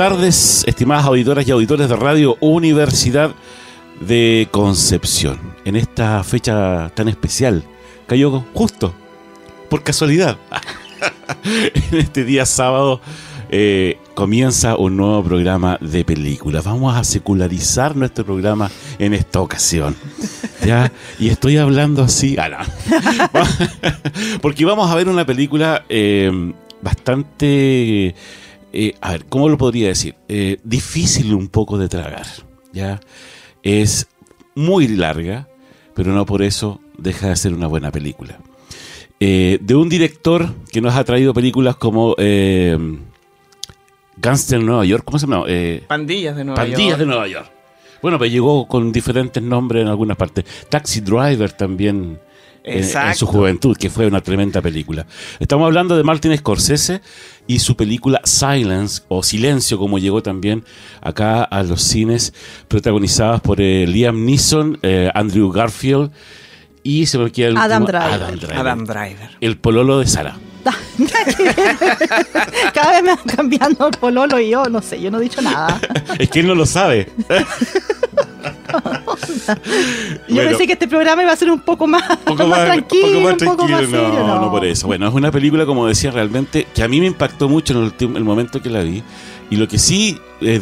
Tardes, estimadas auditoras y auditores de Radio Universidad de Concepción. En esta fecha tan especial, cayó justo, por casualidad. en este día sábado eh, comienza un nuevo programa de películas. Vamos a secularizar nuestro programa en esta ocasión. ¿ya? Y estoy hablando así. Ah. Porque vamos a ver una película eh, bastante eh, a ver, ¿cómo lo podría decir? Eh, difícil un poco de tragar, ¿ya? Es muy larga, pero no por eso deja de ser una buena película. Eh, de un director que nos ha traído películas como eh, Gangster Nueva York, ¿cómo se llama? Pandillas de Nueva Pandillas York. de Nueva York. Bueno, pues llegó con diferentes nombres en algunas partes. Taxi Driver también en, su juventud, que fue una tremenda película. Estamos hablando de Martin Scorsese y su película Silence, o Silencio, como llegó también acá a los cines, protagonizadas por eh, Liam Neeson, eh, Andrew Garfield y se me queda el Adam último, Driver. Adam Driver. Adam Driver. El pololo de Sara. Cada vez me van cambiando el pololo y yo no sé, yo no he dicho nada. es que él no lo sabe. Yo Bueno. pensé que este programa iba a ser un poco más, poco más más, tranquilo, poco más un poco tranquilo. más serio. no, no, por eso. Bueno, es una película, como decía, realmente que a mí me impactó mucho en el, el momento que la vi. Y lo que sí eh,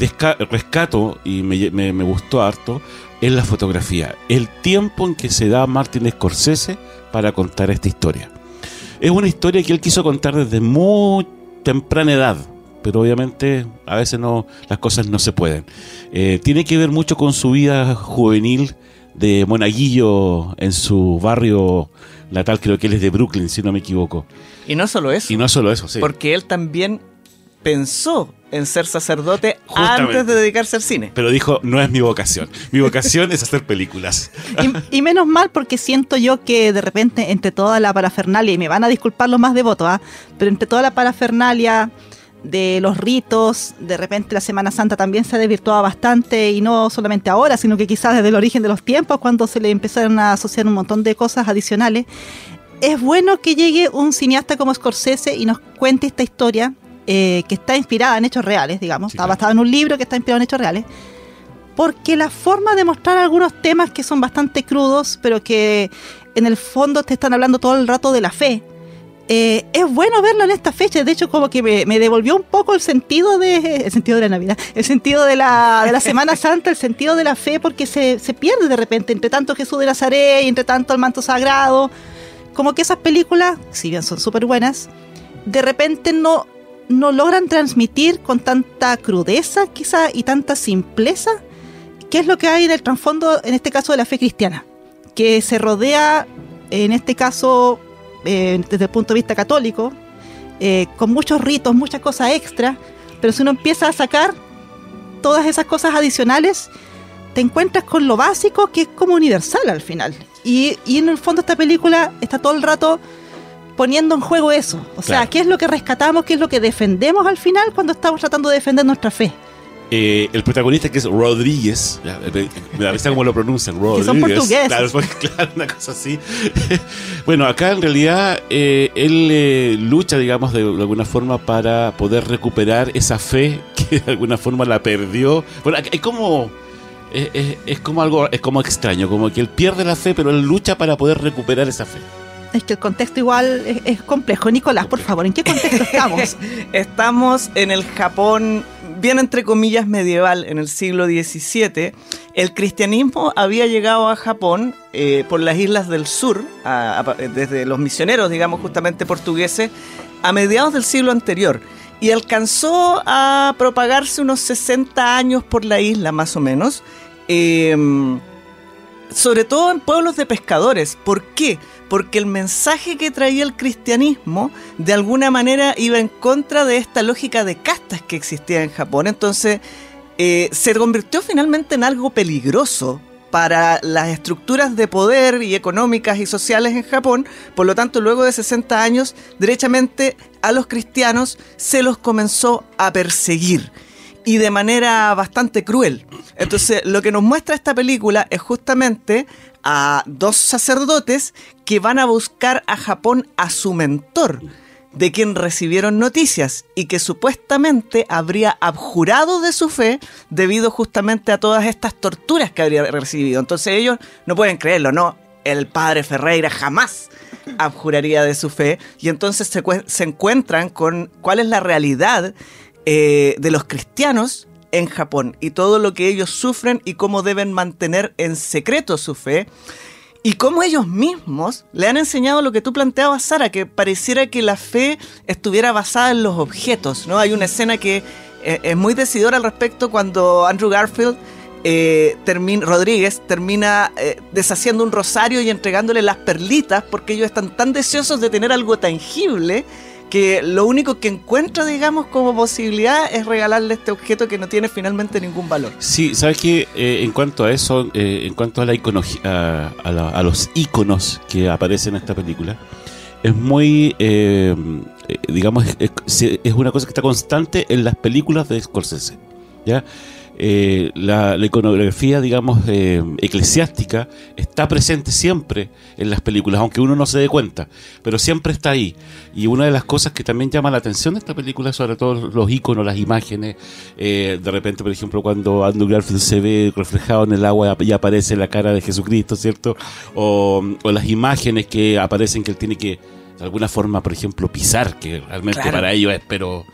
rescato y me, me- me gustó harto es la fotografía. El tiempo en que se da Martin Scorsese para contar esta historia. Es una historia que él quiso contar desde muy temprana edad. Pero obviamente a veces no las cosas no se pueden. Eh, tiene que ver mucho con su vida juvenil de monaguillo en su barrio natal, creo que él es de Brooklyn, si no me equivoco. Y no solo eso, Y no solo eso, sí. porque él también pensó en ser sacerdote Justamente. antes de dedicarse al cine. Pero dijo, no es mi vocación. Mi vocación es hacer películas. Y, y menos mal porque siento yo que de repente entre toda la parafernalia, y me van a disculpar los más devotos, ¿ah? pero entre toda la parafernalia de los ritos, de repente la Semana Santa también se ha desvirtuado bastante y no solamente ahora, sino que quizás desde el origen de los tiempos, cuando se le empezaron a asociar un montón de cosas adicionales. Es bueno que llegue un cineasta como Scorsese y nos cuente esta historia eh, que está inspirada en hechos reales, digamos, Sí, está basada en un libro que está inspirado en hechos reales porque la forma de mostrar algunos temas que son bastante crudos, pero que en el fondo te están hablando todo el rato de la fe, eh, es bueno verlo en esta fecha. De hecho, como que me, me devolvió un poco el sentido de el sentido de la Navidad, el sentido de la, de la Semana Santa, el sentido de la fe, porque se, se pierde de repente entre tanto Jesús de Nazaret y entre tanto el manto sagrado. Como que esas películas, si bien son súper buenas, de repente no, no logran transmitir con tanta crudeza quizá y tanta simpleza qué es lo que hay en el trasfondo, en este caso, de la fe cristiana, que se rodea, en este caso, eh, desde el punto de vista católico, eh, con muchos ritos, muchas cosas extra, pero si uno empieza a sacar todas esas cosas adicionales, te encuentras con lo básico que es como universal al final. Y, y en el fondo esta película está todo el rato poniendo en juego eso. O sea, Claro. ¿qué es lo que rescatamos, qué es lo que defendemos al final cuando estamos tratando de defender nuestra fe? Eh, el protagonista que es Rodríguez, ya, me da risa cómo lo pronuncian, Rodríguez. son portugueses. Claro, claro, una cosa así. bueno, acá en realidad eh, él eh, lucha, digamos, de, de alguna forma para poder recuperar esa fe que de alguna forma la perdió. Bueno, es como es, es- es como algo es como extraño, como que él pierde la fe, pero él lucha para poder recuperar esa fe. Es que el contexto igual es, complejo. Nicolás, por favor, ¿en qué contexto estamos? Estamos en el Japón, bien entre comillas, medieval, en el siglo XVII. El cristianismo había llegado a Japón eh, por las islas del sur, a- desde los misioneros, digamos, justamente portugueses, a mediados del siglo anterior. Y alcanzó a propagarse unos 60 años por la isla, más o menos. Em, sobre todo en pueblos de pescadores. ¿Por qué? Porque el mensaje que traía el cristianismo de alguna manera iba en contra de esta lógica de castas que existía en Japón. Entonces eh, se convirtió finalmente en algo peligroso para las estructuras de poder y económicas y sociales en Japón. Por lo tanto, luego de 60 años, derechamente a los cristianos se los comenzó a perseguir y de manera bastante cruel. Entonces, lo que nos muestra esta película es justamente a dos sacerdotes que van a buscar a Japón a su mentor, de quien recibieron noticias y que supuestamente habría abjurado de su fe debido justamente a todas estas torturas que habría recibido. Entonces ellos no pueden creerlo, no, el padre Ferreira jamás abjuraría de su fe y entonces se, se encuentran con cuál es la realidad eh, de los cristianos en Japón y todo lo que ellos sufren y cómo deben mantener en secreto su fe y cómo ellos mismos le han enseñado lo que tú planteabas, Sara, que pareciera que la fe estuviera basada en los objetos, ¿no? Hay una escena que eh, es muy decidora al respecto cuando Andrew Garfield eh, termina, Rodríguez termina eh, deshaciendo un rosario y entregándole las perlitas porque ellos están tan deseosos de tener algo tangible que lo único que encuentra, digamos, como posibilidad es regalarle este objeto que no tiene finalmente ningún valor. Sí, sabes que en cuanto a eso, eh, en cuanto a la iconología, a, la- a los iconos que aparecen en esta película, es muy, eh, eh, digamos, es- es una cosa que está constante en las películas de Scorsese. ¿ya? Eh, la, la iconografía, digamos, eh, eclesiástica está presente siempre en las películas, aunque uno no se dé cuenta, pero siempre está ahí. Y una de las cosas que también llama la atención de esta película, sobre todo los iconos, las imágenes, eh, de repente, por ejemplo, cuando Andrew Garfield se ve reflejado en el agua y aparece la cara de Jesucristo, ¿cierto? O, o las imágenes que aparecen que él tiene que, de alguna forma, por ejemplo, pisar, que realmente Claro. para ellos es, pero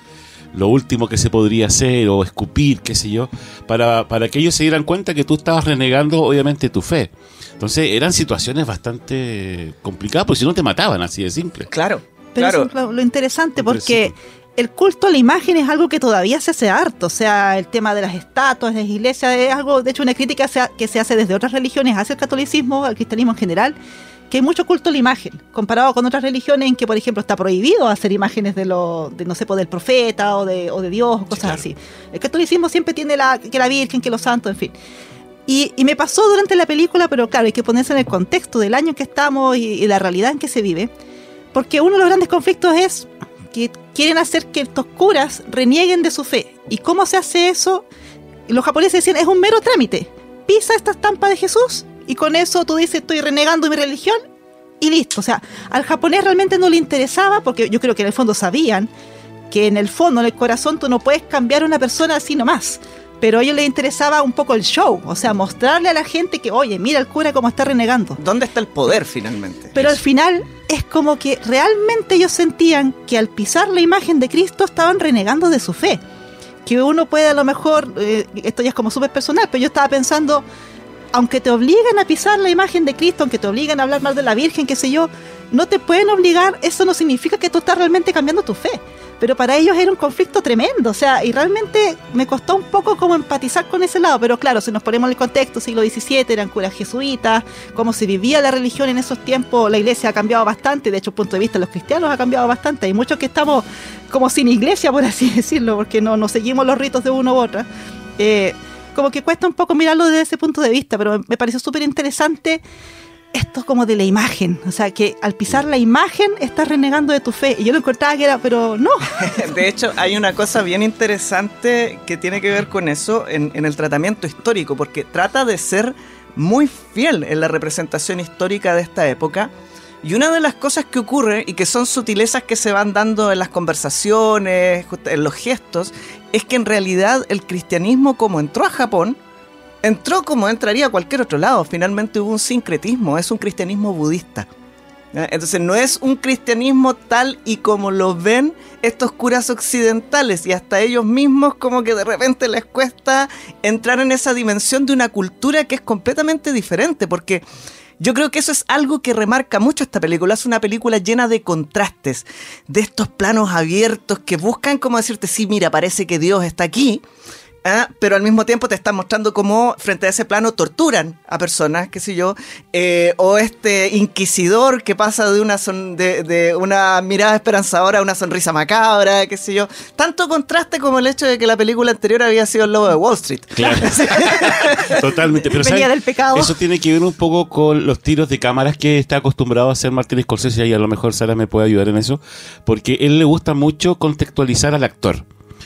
lo último que se podría hacer o escupir, qué sé yo, para, para que ellos se dieran cuenta que tú estabas renegando obviamente tu fe. Entonces eran situaciones bastante complicadas, porque si no te mataban, así de simple. Claro, Pero claro. eso es lo, lo interesante porque el culto a la imagen es algo que todavía se hace harto. O sea, el tema de las estatuas, de las iglesias, es algo, de hecho, una crítica se ha- que se hace desde otras religiones hacia el catolicismo, al cristianismo en general, que hay mucho culto a la imagen, comparado con otras religiones en que, por ejemplo, está prohibido hacer imágenes de, lo, de no sé, pues, del profeta o de, o de Dios o cosas claro. así. El catolicismo siempre tiene la, que la Virgen, que los santos, en fin. Y, y me pasó durante la película, pero claro, hay que ponerse en el contexto del año en que estamos y, y la realidad en que se vive. Porque uno de los grandes conflictos es que quieren hacer que estos curas renieguen de su fe. ¿Y cómo se hace eso? Los japoneses decían, es un mero trámite. Pisa esta estampa de Jesús y con eso tú dices, estoy renegando mi religión y listo. O sea, al japonés realmente no le interesaba, porque yo creo que en el fondo sabían que en el fondo, en el corazón, tú no puedes cambiar a una persona así nomás. Pero a ellos les interesaba un poco el show, o sea, mostrarle a la gente que, oye, mira el cura cómo está renegando. ¿Dónde está el poder finalmente? Pero al final es como que realmente ellos sentían que al pisar la imagen de Cristo estaban renegando de su fe. Que uno puede a lo mejor, eh, esto ya es como súper personal, pero yo estaba pensando, aunque te obligan a pisar la imagen de Cristo, aunque te obligan a hablar mal de la Virgen, qué sé yo, no te pueden obligar, eso no significa que tú estás realmente cambiando tu fe. Pero para ellos era un conflicto tremendo, o sea, y realmente me costó un poco como empatizar con ese lado, pero claro, si nos ponemos en el contexto, siglo XVII, eran curas jesuitas, cómo se vivía la religión en esos tiempos, la iglesia ha cambiado bastante, de hecho, punto de vista de los cristianos ha cambiado bastante, hay muchos que estamos como sin iglesia, por así decirlo, porque no, no seguimos los ritos de uno u otra. Eh, como que cuesta un poco mirarlo desde ese punto de vista, pero me pareció súper interesante esto como de la imagen, o sea, que al pisar la imagen estás renegando de tu fe. Y yo lo encontraba que era, pero no. De hecho, hay una cosa bien interesante que tiene que ver con eso en, en el tratamiento histórico, porque trata de ser muy fiel en la representación histórica de esta época, Y una de las cosas que ocurre y que son sutilezas que se van dando en las conversaciones, en los gestos, es que en realidad el cristianismo como entró a Japón, entró como entraría a cualquier otro lado. Finalmente hubo un sincretismo, es un cristianismo budista. Entonces no es un cristianismo tal y como lo ven estos curas occidentales y hasta ellos mismos como que de repente les cuesta entrar en esa dimensión de una cultura que es completamente diferente porque yo creo que eso es algo que remarca mucho esta película. Es una película llena de contrastes, de estos planos abiertos que buscan como decirte, sí, mira, parece que Dios está aquí, ¿ah? pero al mismo tiempo te están mostrando cómo frente a ese plano torturan a personas, qué sé yo, eh, o este inquisidor que pasa de una, son, de, una mirada esperanzadora a una sonrisa macabra, qué sé yo. Tanto contraste como el hecho de que la película anterior había sido El Lobo de Wall Street. Claro. Totalmente. Pero Venía del pecado. Eso tiene que ver un poco con los tiros de cámaras que está acostumbrado a hacer Martin Scorsese y a lo mejor Sara me puede ayudar en eso, porque él le gusta mucho contextualizar al actor.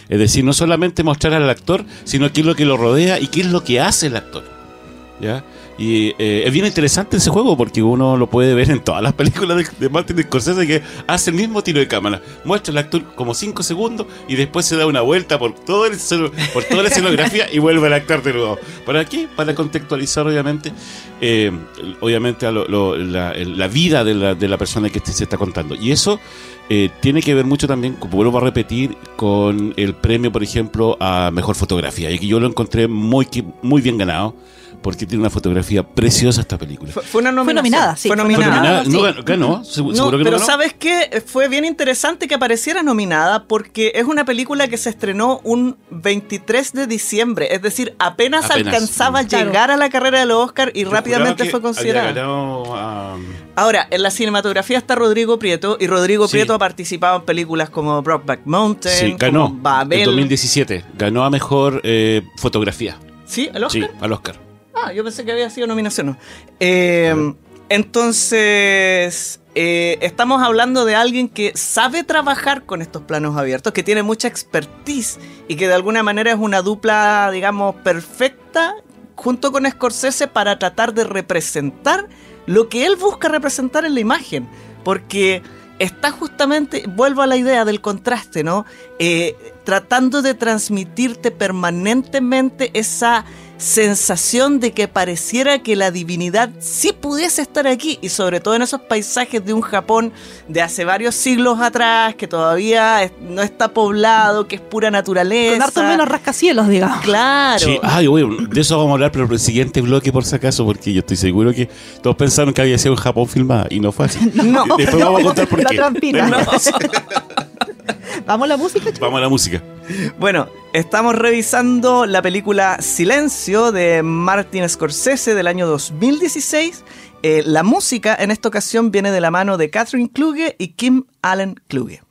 Es decir, no solamente mostrar al actor, sino qué es lo que lo rodea y qué es lo que hace el actor. ¿Ya? Y eh, es bien interesante ese juego porque uno lo puede ver en todas las películas de, Martin Scorsese que hace el mismo tiro de cámara. Muestra al actor como 5 segundos y después se da una vuelta por, todo el, por toda la escenografía y vuelve al actor de nuevo. ¿Para qué? Para contextualizar obviamente eh, obviamente la, vida de la, de la persona que se está contando. Y eso eh, tiene que ver mucho también, como vuelvo a repetir, con el premio, por ejemplo, a mejor fotografía. Y que yo lo encontré muy, muy bien ganado porque tiene una fotografía preciosa esta película. Fue, una nominada, sí. Fue nominada. No ganó, seguro que no Pero ¿sabes qué? Fue bien interesante que apareciera nominada porque es una película que se estrenó un 23 de diciembre, es decir, apenas, alcanzaba a llegar a la carrera de los Oscar y rápidamente fue considerada. Ahora, en la cinematografía está Rodrigo Prieto y Rodrigo Prieto participado en películas como Brockback Mountain, sí, ganó en 2017, ganó a mejor eh, fotografía. ¿Sí? ¿Al Oscar? Sí, al Oscar. Ah, yo pensé que había sido nominación. Eh, entonces, eh, estamos hablando de alguien que sabe trabajar con estos planos abiertos, que tiene mucha expertise y que de alguna manera es una dupla, digamos, perfecta junto con Scorsese para tratar de representar lo que él busca representar en la imagen. Porque está justamente, vuelvo a la idea del contraste, ¿no? Eh, tratando de transmitirte permanentemente esa sensación de que pareciera que la divinidad sí pudiese estar aquí y sobre todo en esos paisajes de un Japón de hace varios siglos atrás que todavía no está poblado, que es pura naturaleza. Con harto menos rascacielos, digamos. Claro. Sí, ay, de eso vamos a hablar, pero el siguiente bloque por si acaso, porque yo estoy seguro que todos pensaron que había sido en Japón filmada y no fue así. No. Después vamos a contar por la qué. Trampita. ¿Vamos a la música? Vamos a la música. Bueno, estamos revisando la película Silencio de Martin Scorsese del año 2016. Eh, la música en esta ocasión viene de la mano de Catherine Kluge y Kim Allen Kluge.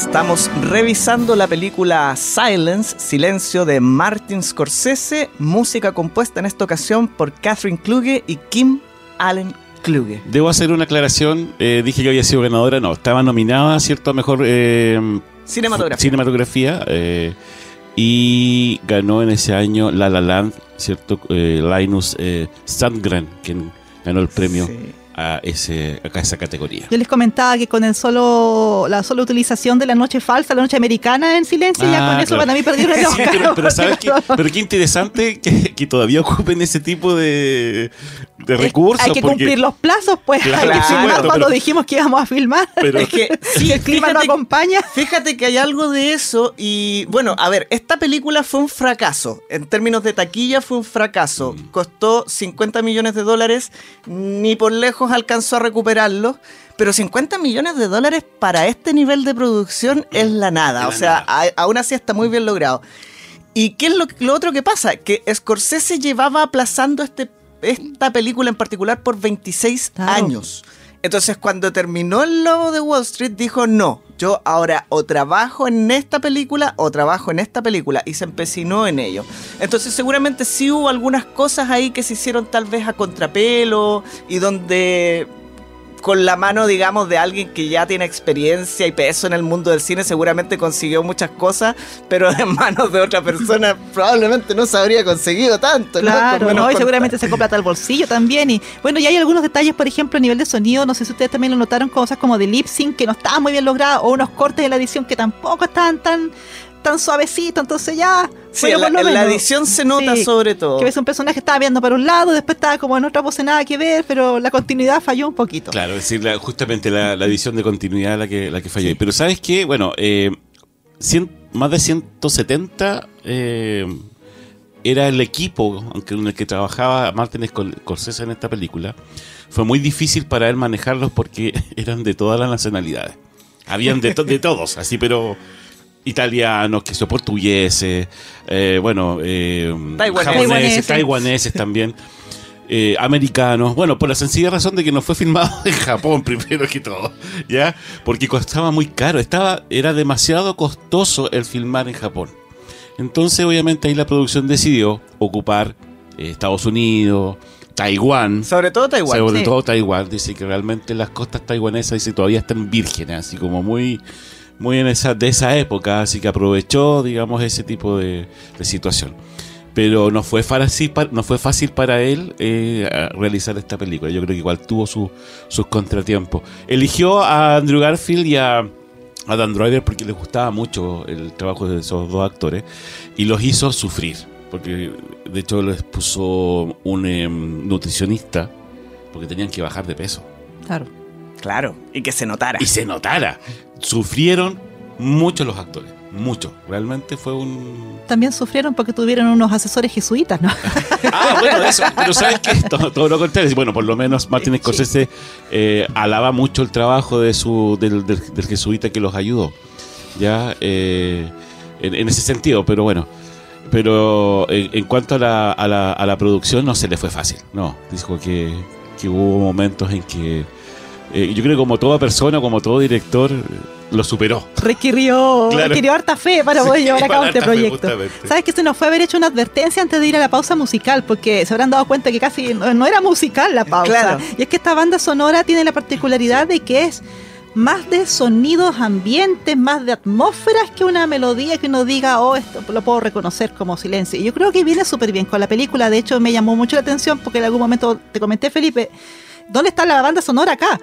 Estamos revisando la película Silence, Silencio de Martin Scorsese, música compuesta en esta ocasión por Catherine Kluge y Kim Allen Kluge. Debo hacer una aclaración. eh, dije que había sido ganadora. No, estaba nominada, ¿cierto? A mejor eh, Cinematografía. cinematografía. eh, y ganó en ese año La La Land, ¿cierto? Linus Sandgren, quien ganó el premio Sí. A, ese, a esa categoría. Yo les comentaba que con el solo la sola utilización de la noche falsa, la noche americana en silencio, ya Ah, con eso claro. para mí perdieron el Sí, pero, pero ¿sabes qué? Pero qué interesante que, que todavía ocupen ese tipo de, de recursos. Hay que porque- cumplir los plazos, pues. Claro, hay que filmar cuando pero- dijimos que íbamos a filmar. Pero, Es que si el clima no acompaña. Fíjate que hay algo de eso y bueno, a ver, esta película fue un fracaso. En términos de taquilla fue un fracaso. Mm. Costó 50 millones de dólares, ni por lejos alcanzó a recuperarlo. Pero 50 millones de dólares para este nivel de producción es la nada. O sea, nada. a- aún así está muy bien logrado. ¿Y qué es lo, lo otro que pasa? Que Scorsese llevaba aplazando este, esta película en particular por 26 Claro. años. Entonces, cuando terminó El Lobo de Wall Street, dijo, no, yo ahora o trabajo en esta película o trabajo en esta película. Y se empecinó en ello. Entonces, seguramente sí hubo algunas cosas ahí que se hicieron tal vez a contrapelo y donde con la mano, digamos, de alguien que ya tiene experiencia y peso en el mundo del cine, seguramente consiguió muchas cosas, pero en manos de otra persona probablemente no se habría conseguido tanto. ¿no? Claro, menos ¿no? y seguramente se compra el bolsillo también. Y bueno, y hay algunos detalles, por ejemplo, a nivel de sonido, no sé si ustedes también lo notaron, cosas como de lip sync que no estaban muy bien logradas, o unos cortes de la edición que tampoco estaban tan, tan suavecitos, entonces ya. Sí, bueno, en la, por lo en la edición se nota Sí, sobre todo. Que ves un personaje estaba viendo para un lado, después estaba como en otra pose nada que ver, pero la continuidad falló un poquito. Claro, es decir, la- justamente la, la edición de continuidad la que, la que falló. ahí. Pero ¿sabes qué? Bueno, eh, cien- más de 170 eh, era el equipo aunque en el que trabajaba Martin Scor- Scorsese en esta película. Fue muy difícil para él manejarlos porque eran de todas las nacionalidades. Habían de, to- de todos, así, pero italianos, que son portugueses, eh, bueno, eh, Taiwaneses. japoneses, Taiwaneses. taiwaneses también eh, americanos. Bueno, por la sencilla razón de que no fue filmado en Japón primero que todo, ¿ya? Porque costaba muy caro, estaba, era demasiado costoso el filmar en Japón. Entonces, obviamente, ahí la producción decidió ocupar eh, Estados Unidos, Taiwán. Sobre todo Taiwán. Sobre sí. todo Taiwán, dice que realmente las costas taiwanesas dice, todavía están vírgenes, así como muy, muy en esa, de esa época, así que aprovechó, digamos, ese tipo de, de situación. Pero no fue fácil, no fue fácil para él eh, a realizar esta película. Yo creo que igual tuvo su- sus contratiempos. Eligió a Andrew Garfield y a Adam Driver porque les gustaba mucho el trabajo de esos dos actores y los hizo sufrir. Porque de hecho les puso un em, nutricionista porque tenían que bajar de peso. Claro. Claro, y que se notara. Y se notara. Sufrieron mucho los actores. Mucho. Realmente fue un. También sufrieron porque tuvieron unos asesores jesuitas, ¿no? Ah, bueno, eso. Pero sabes que todo, todo lo contrario. Bueno, por lo menos Martin Scorsese eh, alaba mucho el trabajo de su del, del- del jesuita que los ayudó. Ya, eh, en, en ese sentido, pero bueno. Pero en, en cuanto a la, a, la, a la producción, no se le fue fácil. No, dijo que, que hubo momentos en que eh, yo creo que como toda persona, como todo director, lo superó. Requirió, Claro. requirió harta fe para poder llevar a cabo este fe, proyecto. ¿Sabes que se nos fue haber hecho una advertencia antes de ir a la pausa musical? Porque se habrán dado cuenta que casi no, no era musical la pausa. Claro. Y es que esta banda sonora tiene la particularidad de que es más de sonidos ambientes, más de atmósferas que una melodía que uno diga, oh, esto lo puedo reconocer como silencio. Y yo creo que viene súper bien con la película. De hecho, me llamó mucho la atención porque en algún momento te comenté, Felipe, ¿dónde está la banda sonora acá?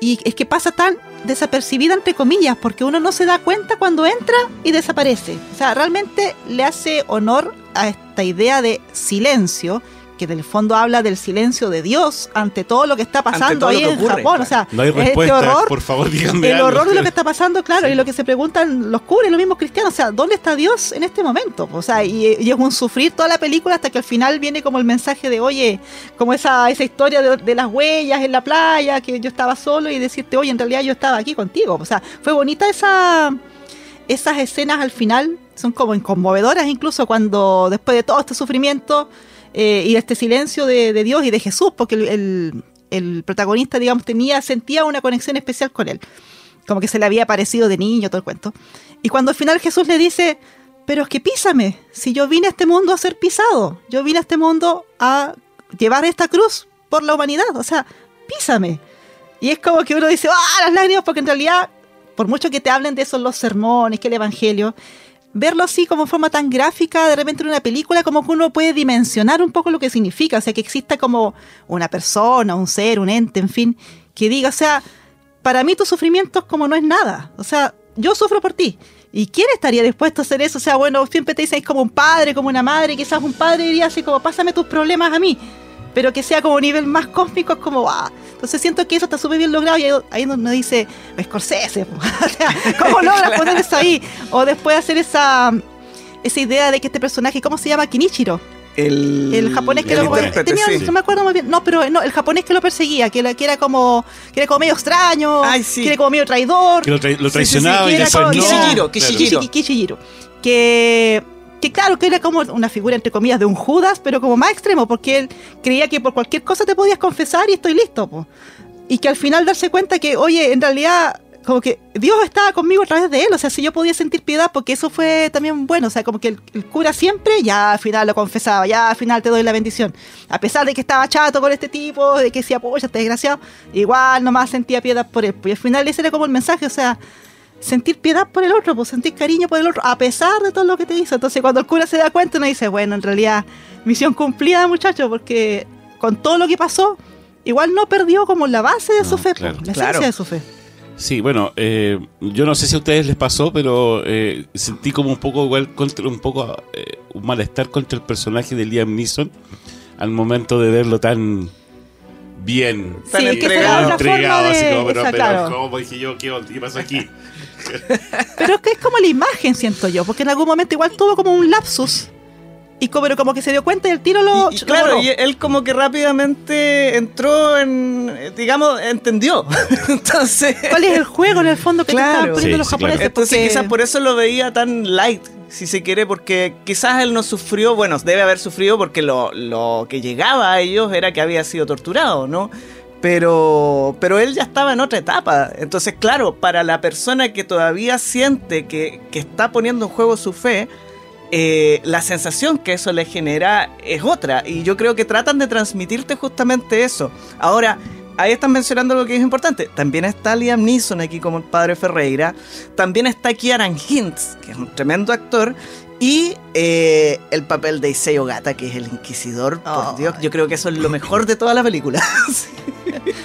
Y es que pasa tan desapercibida, entre comillas, porque uno no se da cuenta cuando entra y desaparece. O sea, realmente le hace honor a esta idea de silencio, que en el fondo habla del silencio de Dios ante todo lo que está pasando ahí en ocurre, Japón. O sea, No hay es este respuesta, horror por favor, díganme el algo. horror de lo que está pasando, claro, y lo que se preguntan los curas, los mismos cristianos, o sea, ¿dónde está Dios en este momento? O sea, y, y es un sufrir toda la película hasta que al final viene como el mensaje de, oye, como esa, esa historia de, de las huellas en la playa, que yo estaba solo y decirte, oye, en realidad yo estaba aquí contigo. O sea, fue bonita esa esas escenas al final, son como conmovedoras incluso cuando después de todo este sufrimiento eh, y este silencio de, de Dios y de Jesús, porque el, el- el protagonista, digamos, tenía, sentía una conexión especial con él como que se le había parecido de niño, todo el cuento. Y cuando al final Jesús le dice, pero es que písame, si yo vine a este mundo a ser pisado, yo vine a este mundo a llevar esta cruz por la humanidad, o sea, písame. Y es como que uno dice, ah, las lágrimas, porque en realidad, por mucho que te hablen de eso los sermones, que el Evangelio, verlo así como forma tan gráfica, de repente en una película, como que uno puede dimensionar un poco lo que significa, o sea, que exista como una persona, un ser, un ente, en fin, que diga, o sea, para mí tu sufrimiento es como no es nada. O sea, yo sufro por ti. ¿Y quién estaría dispuesto a hacer eso? O sea, bueno, siempre te dicen como un padre, como una madre, quizás un padre diría así como, pásame tus problemas a mí. Pero que sea como nivel más cósmico, es como, ah. Entonces siento que eso está súper bien logrado y ahí, uno dice, Scorsese, po". o sea, ¿cómo logras poner eso ahí? O después hacer esa, esa idea de que este personaje, ¿cómo se llama? Kinichiro. El, El japonés que el lo tenía, sí. no me acuerdo muy bien. No, pero no, el japonés que lo perseguía, que, era- que era como que era como medio extraño, Ay, sí. que era como medio traidor. Que lo, tra- lo Sí, traicionaba sí, y que era como-. Kishijiro, Claro. Kishijiro. Que que claro, que era como una figura entre comillas de un Judas, pero como más extremo, porque él creía que por cualquier cosa te podías confesar y estoy listo, po. Y que al final darse cuenta que, oye, en realidad como que Dios estaba conmigo a través de él, o sea, si yo podía sentir piedad, porque eso fue también bueno, o sea, como que el, el cura siempre, ya al final lo confesaba, ya al final te doy la bendición, a pesar de que estaba chato con este tipo, de que decía, polla, este desgraciado, igual nomás sentía piedad por él, pues y al final ese era como el mensaje, o sea, sentir piedad por el otro, pues sentir cariño por el otro, a pesar de todo lo que te hizo, entonces cuando el cura se da cuenta, uno dice, bueno, en realidad, misión cumplida, muchacho, porque con todo lo que pasó, igual no perdió como la base de No, su fe, claro. pues, la Claro. esencia de su fe. Sí, bueno, eh, yo no sé si a ustedes les pasó, pero eh, sentí como un poco igual contra, un poco eh, un malestar contra el personaje de Liam Neeson al momento de verlo tan bien, Tan Sí, entregado. así como, pero, esa, pero claro. ¿cómo dije yo? ¿Qué, onda? ¿Qué pasó aquí? Pero es que es como la imagen, siento yo, porque en algún momento igual tuvo como un lapsus. Y como, pero como que se dio cuenta y el tiro lo. Y, claro, y él como que rápidamente entró en, digamos, entendió. Entonces, ¿Cuál es el juego en el fondo que te Claro. estaban poniendo Sí, los sí, japoneses? claro. entonces Porque- quizás por eso lo veía tan light, si se quiere, porque quizás él no sufrió, bueno, debe haber sufrido porque lo, lo que llegaba a ellos era que había sido torturado, ¿no? Pero, pero él ya estaba en otra etapa. Entonces, claro, para la persona que todavía siente que, que está poniendo en juego su fe, eh, la sensación que eso le genera es otra. Y yo creo que tratan de transmitirte justamente eso. Ahora, ahí están mencionando lo que es importante. También está Liam Neeson aquí como el padre Ferreira. También está Kieran Hintz, que es un tremendo actor. Y eh, el papel de Iseo Gata, que es el inquisidor. Por. Dios, yo creo que eso es lo mejor de toda la película.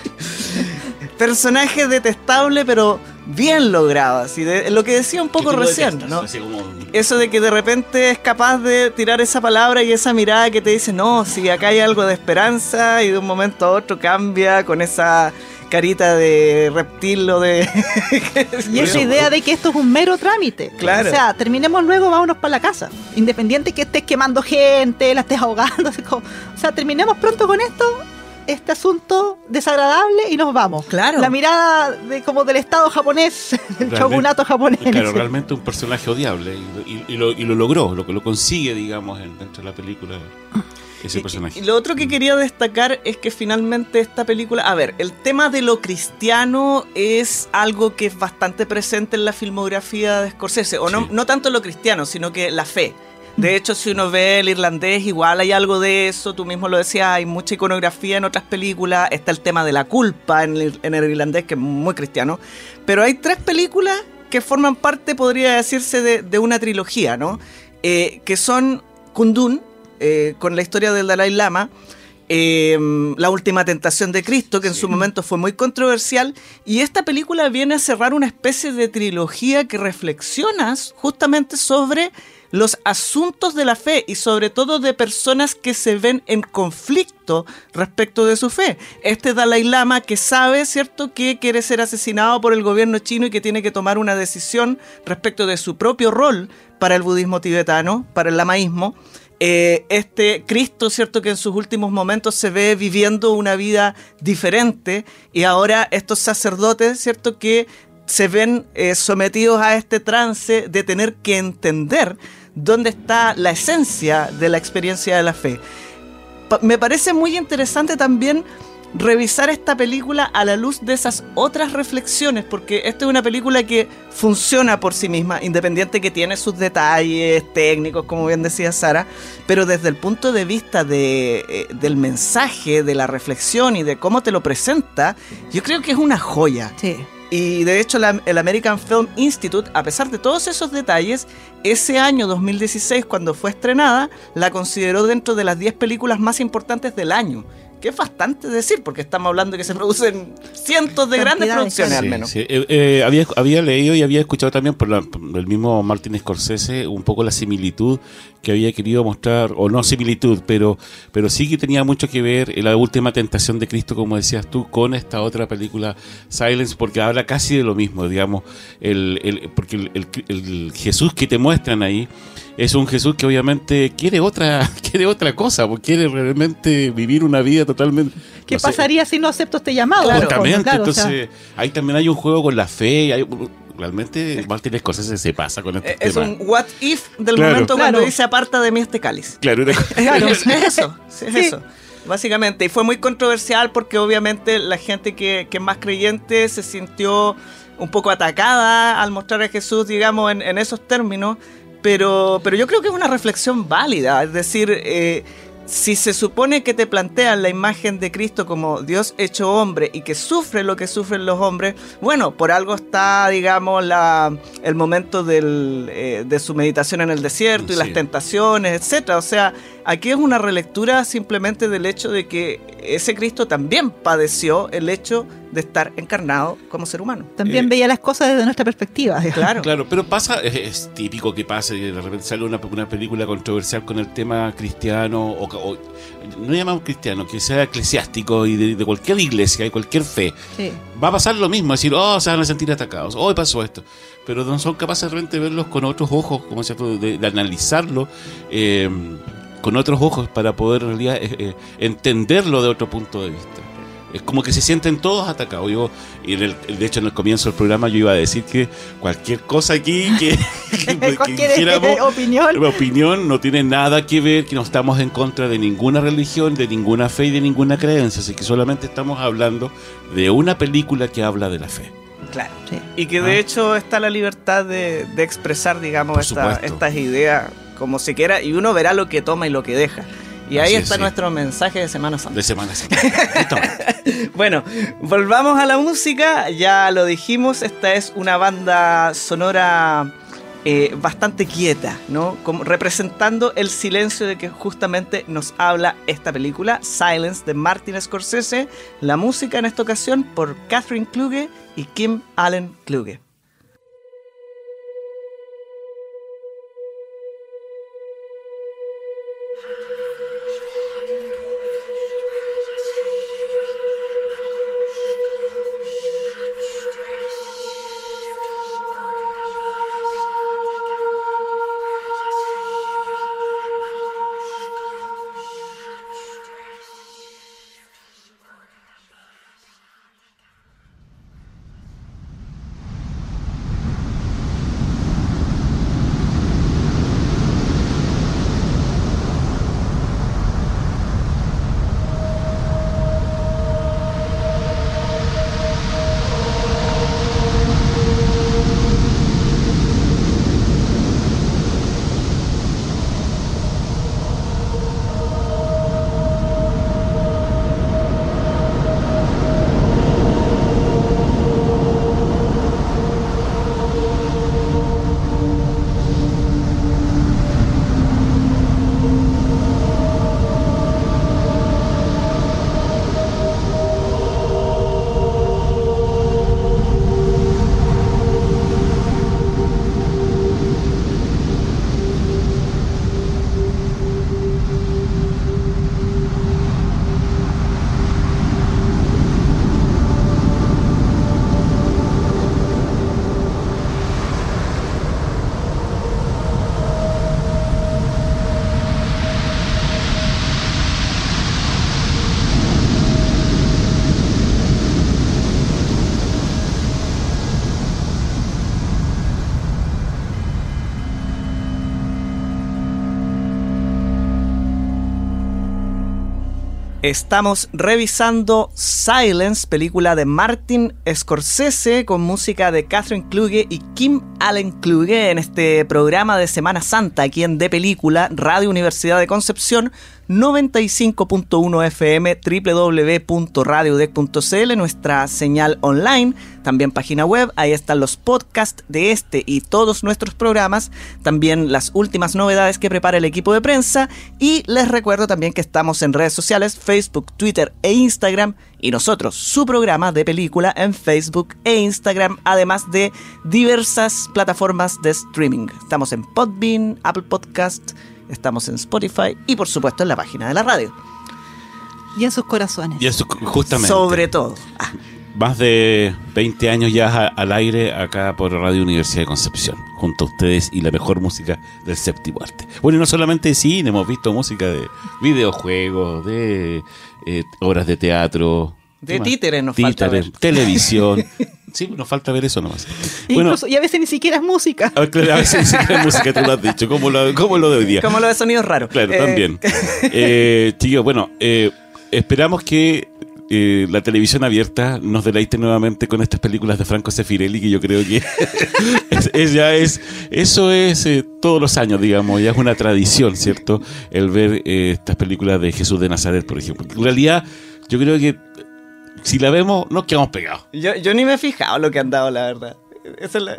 Personaje detestable, pero bien logrado. Así de, lo que decía un poco ¿Qué tipo de recién? ¿no? Así como- Eso de que de repente es capaz de tirar esa palabra y esa mirada que te dice, no, si acá hay algo de esperanza y de un momento a otro cambia con esa carita de reptil o de... Y esa idea de que esto es un mero trámite. Claro. O sea, terminemos luego, vámonos para la casa. Independiente que estés quemando gente, la estés ahogando. o sea, terminemos pronto con esto, este asunto desagradable y nos vamos. Claro. La mirada de como del Estado japonés, del shogunato japonés. Claro, realmente un personaje odiable y, y- y lo, y lo logró, lo, lo consigue, digamos, en- dentro de la película. Ese personaje. Y, lo otro que quería destacar es que finalmente esta película, a ver, el tema de lo cristiano es algo que es bastante presente en la filmografía de Scorsese, o no, Sí. no tanto lo cristiano, sino que la fe. De hecho, si uno ve el irlandés, igual hay algo de eso, tú mismo lo decías, hay mucha iconografía en otras películas, está el tema de la culpa en el, en el irlandés, que es muy cristiano, pero hay tres películas que forman parte, podría decirse, de, de una trilogía, ¿no? Eh, que son Kundun, eh, con la historia del Dalai Lama, eh, La última tentación de Cristo, que en su momento fue muy controversial, y esta película viene a cerrar una especie de trilogía que reflexiona justamente sobre los asuntos de la fe y sobre todo de personas que se ven en conflicto respecto de su fe. Este Dalai Lama que sabe, ¿cierto?, que quiere ser asesinado por el gobierno chino y que tiene que tomar una decisión respecto de su propio rol para el budismo tibetano, para el lamaísmo. Eh, este Cristo, ¿cierto? Que en sus últimos momentos se ve viviendo una vida diferente y ahora estos sacerdotes, ¿cierto? Que se ven eh, sometidos a este trance de tener que entender dónde está la esencia de la experiencia de la fe. Me parece muy interesante también revisar esta película a la luz de esas otras reflexiones, porque esta es una película que funciona por sí misma, independiente que tiene sus detalles técnicos, como bien decía Sara, pero desde el punto de vista de, eh, del mensaje, de la reflexión y de cómo te lo presenta, yo creo que es una joya. Sí. Y de hecho la- el American Film Institute, a pesar de todos esos detalles, ese año 2016, cuando fue estrenada, la consideró dentro de las 10 películas más importantes del año. Que es bastante decir, porque estamos hablando de que se producen cientos de grandes producciones al menos. sí. Eh, eh, había, había leído y había escuchado también por, la- por el mismo Martin Scorsese un poco la similitud que había querido mostrar, o no similitud, pero, pero sí que tenía mucho que ver en la última tentación de Cristo, como decías tú, con esta otra película Silence, porque habla casi de lo mismo, digamos, el, el- porque el, el- el Jesús que te muestran ahí es un Jesús que obviamente quiere otra, quiere otra cosa, porque quiere realmente vivir una vida totalmente... ¿Qué no sé, pasaría si no acepto este llamado? Claro. Justamente, Claro, o sea, entonces ahí también hay un juego con la fe. y hay- realmente Martin Scorsese se pasa con este Eh, Es tema. un what if del Claro. momento cuando dice aparta de mí este cáliz. Claro, una- Claro. Es, es eso, sí, es Sí. eso. Básicamente, y fue muy controversial porque obviamente la gente que, que es más creyente se sintió un poco atacada al mostrar a Jesús, digamos, en, en esos términos, pero, pero yo creo que es una reflexión válida, es decir, eh, si se supone que te plantean la imagen de Cristo como Dios hecho hombre y que sufre lo que sufren los hombres, bueno, por algo está, digamos, la, el momento del, eh, de su meditación en el desierto y Sí. las tentaciones, etcétera. O sea, aquí es una relectura simplemente del hecho de que ese Cristo también padeció el hecho de estar encarnado como ser humano. También Eh, veía las cosas desde nuestra perspectiva. digamos. Claro. Claro, pero pasa, es, es típico que pase, que de repente sale una, una película controversial con el tema cristiano, o, o- no llamamos cristiano, que sea eclesiástico y de, de cualquier iglesia, de cualquier fe. Sí. Va a pasar lo mismo, decir, oh, se van a sentir atacados, hoy pasó esto. Pero no son capaces de repente verlos con otros ojos, como tú, de, de analizarlo eh, con otros ojos para poder en realidad eh, eh, entenderlo de otro punto de vista. Es como que se sienten todos atacados. Yo, y en el- de hecho, en el comienzo del programa yo iba a decir que cualquier cosa aquí que, que- que Cualquier dijéramos, opinión. mi opinión no tiene nada que ver, que no estamos en contra de ninguna religión, de ninguna fe y de ninguna creencia, así que solamente estamos hablando de una película que habla de la fe. Claro. Sí. Y que de Ah. hecho está la libertad de, de expresar, digamos, esta- estas ideas como se quiera y uno verá lo que toma y lo que deja. Y ahí Así es, está sí. nuestro mensaje de Semana Santa. De Semana Santa. Bueno, volvamos a la música. Ya lo dijimos, esta es una banda sonora eh, bastante quieta, ¿no? Como representando el silencio de que justamente nos habla esta película, Silence de Martin Scorsese. La música en esta ocasión por Catherine Kluge y Kim Allen Kluge. Estamos revisando Silence, película de Martin Scorsese con música de Catherine Kluge y Kim Allen Kluge en este programa de Semana Santa aquí en De Película, Radio Universidad de Concepción 95.1 FM, www.radiodec.cl, nuestra señal online, también página web, ahí están los podcasts de este y todos nuestros programas, también las últimas novedades que prepara el equipo de prensa y les recuerdo también que estamos en redes sociales, Facebook, Twitter e Instagram y nosotros, su programa de película en Facebook e Instagram, además de diversas plataformas de streaming. Estamos en Podbean, Apple Podcast, estamos en Spotify y por supuesto en la página de la radio. Y en sus corazones. Y eso justamente. Sobre todo. Ah, Más de 20 años ya al aire acá por Radio Universidad de Concepción, junto a ustedes y la mejor música del séptimo arte. Bueno, y no solamente de cine, hemos visto música de videojuegos, de eh, obras de teatro. De títeres nos falta Títeres, ver. televisión. Sí, nos falta ver eso nomás. Bueno, Incluso, y a veces ni siquiera es música. a ver, a veces ni siquiera música, tú lo has dicho, como lo, como lo de hoy día. como lo de sonidos raros. Claro, Eh, también. Eh, chiquillos, bueno, eh, esperamos que eh, la televisión abierta nos deleite nuevamente con estas películas de Franco Sefirelli, que yo creo que es, es- ya es, eso es eh, todos los años, digamos, ya es una tradición, ¿cierto? El ver eh, estas películas de Jesús de Nazaret, por ejemplo. En realidad, yo creo que si la vemos, nos quedamos pegados. Yo, yo ni me he fijado lo que han dado, la verdad. Esa es la-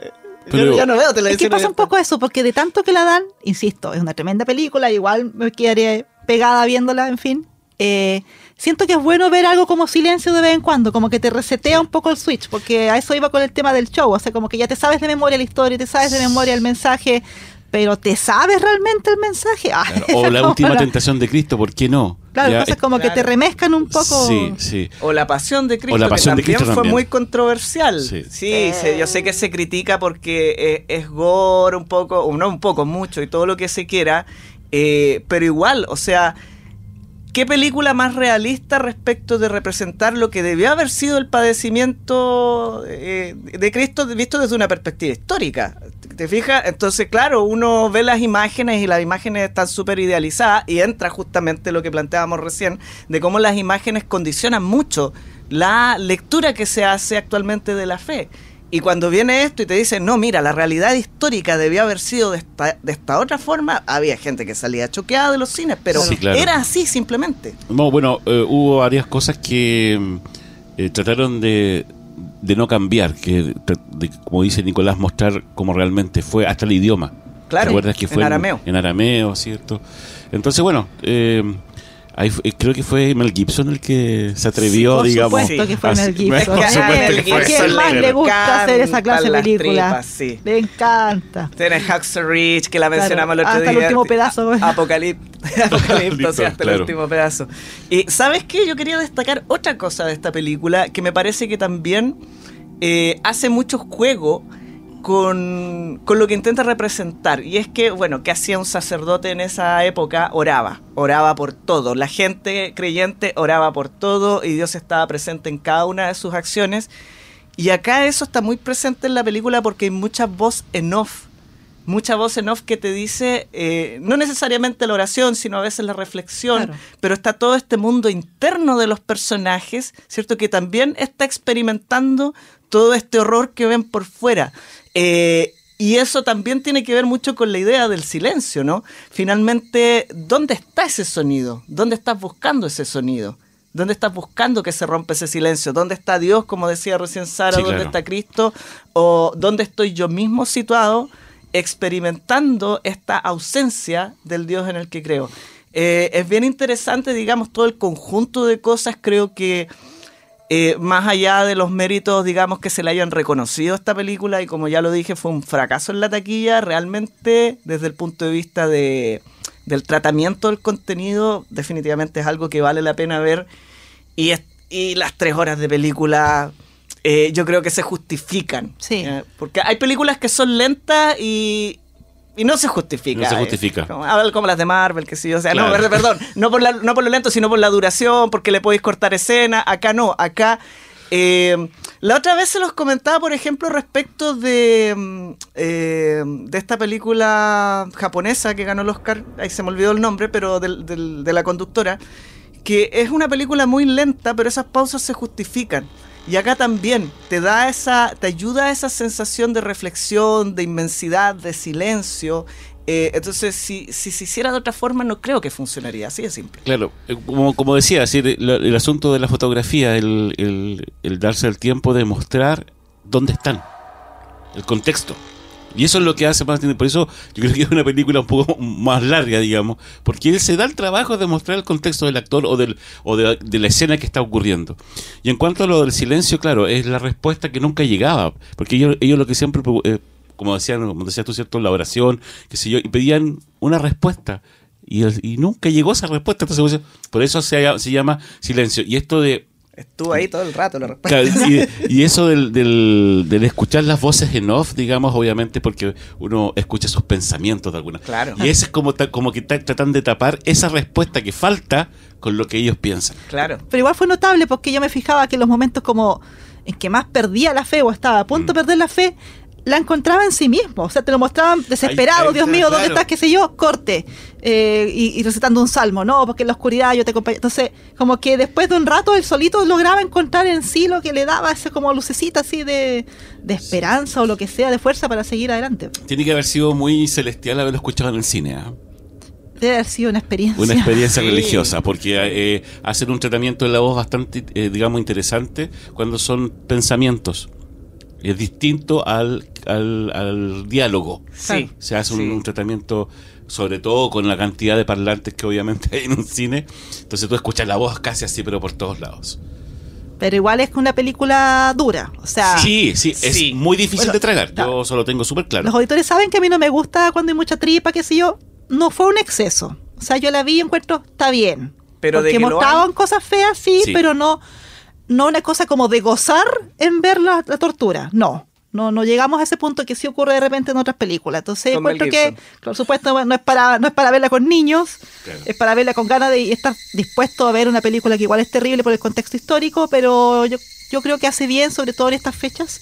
Pero- yo ya no veo Es televisión. que pasa un poco eso, porque de tanto que la dan, insisto, es una tremenda película, igual me quedaría pegada viéndola, en fin. Eh, siento que es bueno ver algo como silencio de vez en cuando, como que te resetea un poco el switch, porque a eso iba con el tema del show, o sea, como que ya te sabes de memoria la historia, te sabes de memoria el mensaje, pero ¿te sabes realmente el mensaje? Ah, Claro, O la última la- tentación de Cristo, ¿por qué no? Claro, entonces es- como que te remezcan un poco. Sí, sí. O la pasión de Cristo, O la Pasión que de también Cristo fue también. muy controversial. Sí. Sí, se- yo sé que se critica porque eh, es gore un poco, o no un poco, mucho y todo lo que se quiera, eh, pero igual, o sea, ¿qué película más realista respecto de representar lo que debió haber sido el padecimiento eh, de Cristo visto desde una perspectiva histórica? ¿Te fijas? Entonces, claro, uno ve las imágenes y las imágenes están súper idealizadas y entra justamente lo que planteábamos recién, de cómo las imágenes condicionan mucho la lectura que se hace actualmente de la fe. Y cuando viene esto y te dicen, no, mira, la realidad histórica debió haber sido de esta, de esta otra forma, había gente que salía choqueada de los cines, pero Sí, claro. era así simplemente. No, bueno, eh, hubo varias cosas que eh, trataron de, de no cambiar, que de, como dice Nicolás, mostrar cómo realmente fue, hasta el idioma. Claro, ¿Te acuerdas que en fue arameo. En arameo, ¿cierto? Entonces, bueno, eh, ahí fue- creo que fue Mel Gibson el que se atrevió, Por digamos. supuesto que fue a- Mel Gibson. Por supuesto que fue. ¿A quién más le gusta hacer esa clase de encantan las película? tripas, sí. Le encanta. Tienes Hacksaw Ridge, que la mencionamos el otro hasta el día. último pedazo. Apocalipto, Apocalipto, sí, hasta Claro. el último pedazo. Y ¿sabes qué? Yo quería destacar otra cosa de esta película que me parece que también eh, hace mucho juego con, con lo que intenta representar. Y es que, bueno, que hacía un sacerdote en esa época? Oraba, oraba por todo. La gente creyente oraba por todo y Dios estaba presente en cada una de sus acciones. Y acá eso está muy presente en la película porque hay mucha voz en off. Mucha voz en off que te dice, eh, no necesariamente la oración, sino a veces la reflexión, Claro. pero está todo este mundo interno de los personajes, ¿cierto? Que también está experimentando todo este horror que ven por fuera. Eh, y eso también tiene que ver mucho con la idea del silencio, ¿no? Finalmente, ¿dónde está ese sonido? ¿Dónde estás buscando ese sonido? ¿Dónde estás buscando que se rompa ese silencio? ¿Dónde está Dios, como decía recién Sara? Sí, ¿Dónde claro. está Cristo? ¿O dónde estoy yo mismo situado experimentando esta ausencia del Dios en el que creo? Eh, es bien interesante, digamos, todo el conjunto de cosas. Creo que eh, más allá de los méritos, digamos, que se le hayan reconocido a esta película, y como ya lo dije, fue un fracaso en la taquilla, realmente, desde el punto de vista de, del tratamiento del contenido, definitivamente es algo que vale la pena ver. Y, es- y las tres horas de película, eh, yo creo que se justifican. Sí. Eh, porque hay películas que son lentas y. Y no se justifica. No se eh. justifica. Como, a ver, como las de Marvel, que sí, o sea, no, Claro. perdón, perdón, no por, la- no por lo lento, sino por la duración, porque le podéis cortar escena. Acá no, acá. eh, la otra vez se los comentaba, por ejemplo, respecto de, mm, eh, de esta película japonesa que ganó el Oscar, ahí se me olvidó el nombre, pero del- del- de la conductora, que es una película muy lenta, pero esas pausas se justifican. Y acá también te da esa, te ayuda a esa sensación de reflexión, de inmensidad, de silencio. Eh, entonces, si, si se hiciera de otra forma, no creo que funcionaría. Así de simple. Claro, eh, como, como decía, decir, el, el asunto de la fotografía, el, el- el darse el tiempo de mostrar dónde están, el contexto. Y eso es lo que hace más Por eso yo creo que es una película un poco más larga, digamos, porque él se da el trabajo de mostrar el contexto del actor o, del, o de, la escena que está ocurriendo. Y en cuanto a lo del silencio, claro, es la respuesta que nunca llegaba, porque ellos, ellos lo que siempre, eh, como decían, como decías tú, ¿cierto? La oración, qué sé yo, y pedían una respuesta. Y, y nunca llegó esa respuesta. Por eso se, se llama silencio. Y esto de Estuvo ahí todo el rato la respuesta. Y, y eso del, del, del escuchar las voces en off, digamos, obviamente porque uno escucha sus pensamientos de alguna Claro. Y ese es como, ta- como que ta- tratan de tapar esa respuesta que falta con lo que ellos piensan. Claro. Pero igual fue notable porque yo me fijaba que los momentos como en que más perdía la fe o estaba a punto de perder la fe, la encontraba en sí mismo. O sea, te lo mostraban desesperado, Ahí Dios mío, ¿dónde claro. estás? ¿Qué sé yo? Corte. Eh, y, y recitando un salmo, ¿no? Porque en la oscuridad yo te acompaño. Entonces, como que después de un rato él solito lograba encontrar en sí lo que le daba ese como lucecita así de, de esperanza o lo que sea, de fuerza para seguir adelante. Tiene que haber sido muy celestial haberlo escuchado en el cine. ¿ah? Debe haber sido una experiencia. Una experiencia Sí. religiosa, porque eh, hacen un tratamiento de la voz bastante, eh, digamos, interesante cuando son pensamientos. Es distinto al, al, al diálogo. Sí. Se hace un, Sí. un tratamiento, sobre todo con la cantidad de parlantes que obviamente hay en un cine. Entonces tú escuchas la voz casi así, pero por todos lados. Pero igual es una película dura. O sea, sí, sí, es sí. muy difícil Bueno, de tragar. Yo claro. solo tengo súper claro. Los auditores saben que a mí no me gusta cuando hay mucha tripa, qué sé yo. No fue un exceso. O sea, yo la vi y encuentro, está bien. Pero de Porque que mostraban han- cosas feas, sí, Sí. pero no, no una cosa como de gozar en ver la, la tortura. No. No, no llegamos a ese punto que sí ocurre de repente en otras películas. Entonces encuentro que, por supuesto, no es para, no es para verla con niños, Claro. es para verla con ganas de y estar dispuesto a ver una película que igual es terrible por el contexto histórico, pero yo, yo creo que hace bien, sobre todo en estas fechas,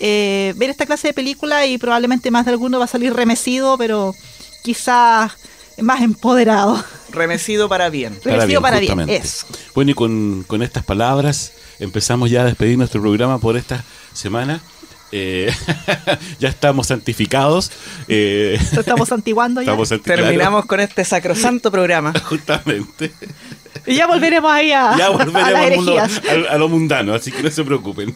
eh, ver esta clase de película y probablemente más de alguno va a salir remecido, pero quizás más empoderado. Remecido para bien. Remecido para bien, justamente. eso. Bueno, y con, con estas palabras empezamos ya a despedir nuestro programa por esta semana. Eh, ya estamos santificados. eh, estamos antiguando ya. estamos santi- Terminamos con este sacrosanto programa. justamente. Y ya volveremos ahí a, Ya a volveremos las al mundo- a lo mundano, así que no se preocupen.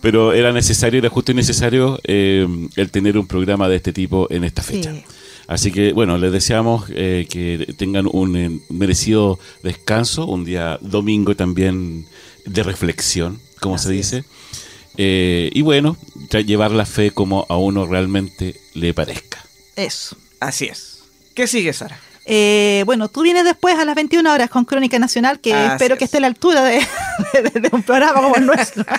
Pero era necesario, era justo y necesario eh, el tener un programa de este tipo en esta fecha. Sí. Así que, bueno, les deseamos eh, que tengan un eh, merecido descanso, un día domingo también de reflexión, como se dice. Eh, y bueno, llevar la fe como a uno realmente le parezca. Eso. Así es. ¿Qué sigue, Sara? Eh, bueno, tú vienes después a las 21 horas con Crónica Nacional, que Así espero es. que esté a la altura de, de- de un programa como el nuestro.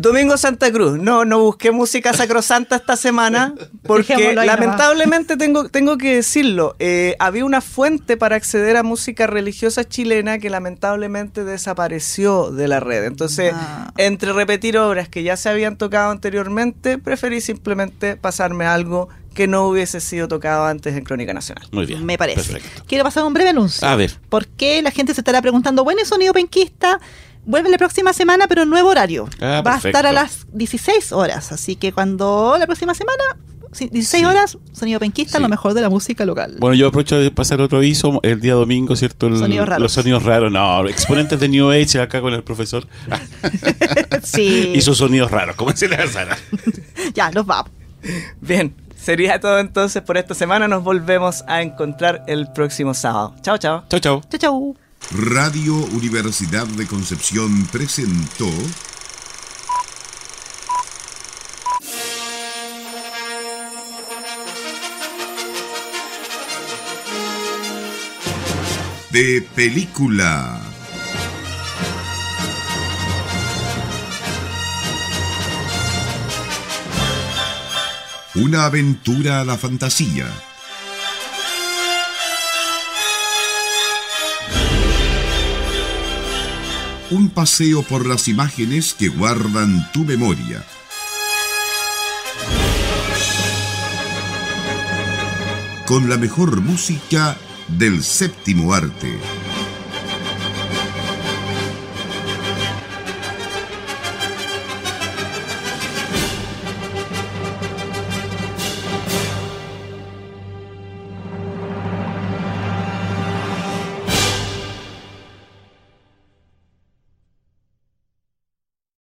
Domingo Santa Cruz. No, no busqué música sacrosanta esta semana porque lamentablemente tengo, tengo que decirlo. eh, había una fuente para acceder a música religiosa chilena que lamentablemente desapareció de la red. Entonces, Ah. entre repetir obras que ya se habían tocado anteriormente, preferí simplemente pasarme algo que no hubiese sido tocado antes en Crónica Nacional. Muy bien. Me parece. Perfecto. Quiero pasar un breve anuncio. A ver. Porque la gente se estará preguntando, bueno, el sonido penquista vuelve la próxima semana, pero en nuevo horario. Ah, Va a estar a las 16 horas. Así que cuando la próxima semana, sí, 16 Sí. horas, sonido penquista, Sí. lo mejor de la música local. Bueno, yo aprovecho de pasar otro aviso el día domingo, ¿cierto? El- Sonidos raros. Los sonidos raros, no, exponentes de New Age acá con el profesor. Sí. y sus sonidos raros, ¿cómo se le Sara? Ya, nos vamos. Bien, sería todo entonces por esta semana. Nos volvemos a encontrar el próximo sábado. Chao, chao. Chau, chau. Chau, chau. Radio Universidad de Concepción presentó de película. Una aventura a la fantasía. Un paseo por las imágenes que guardan tu memoria. Con la mejor música del séptimo arte.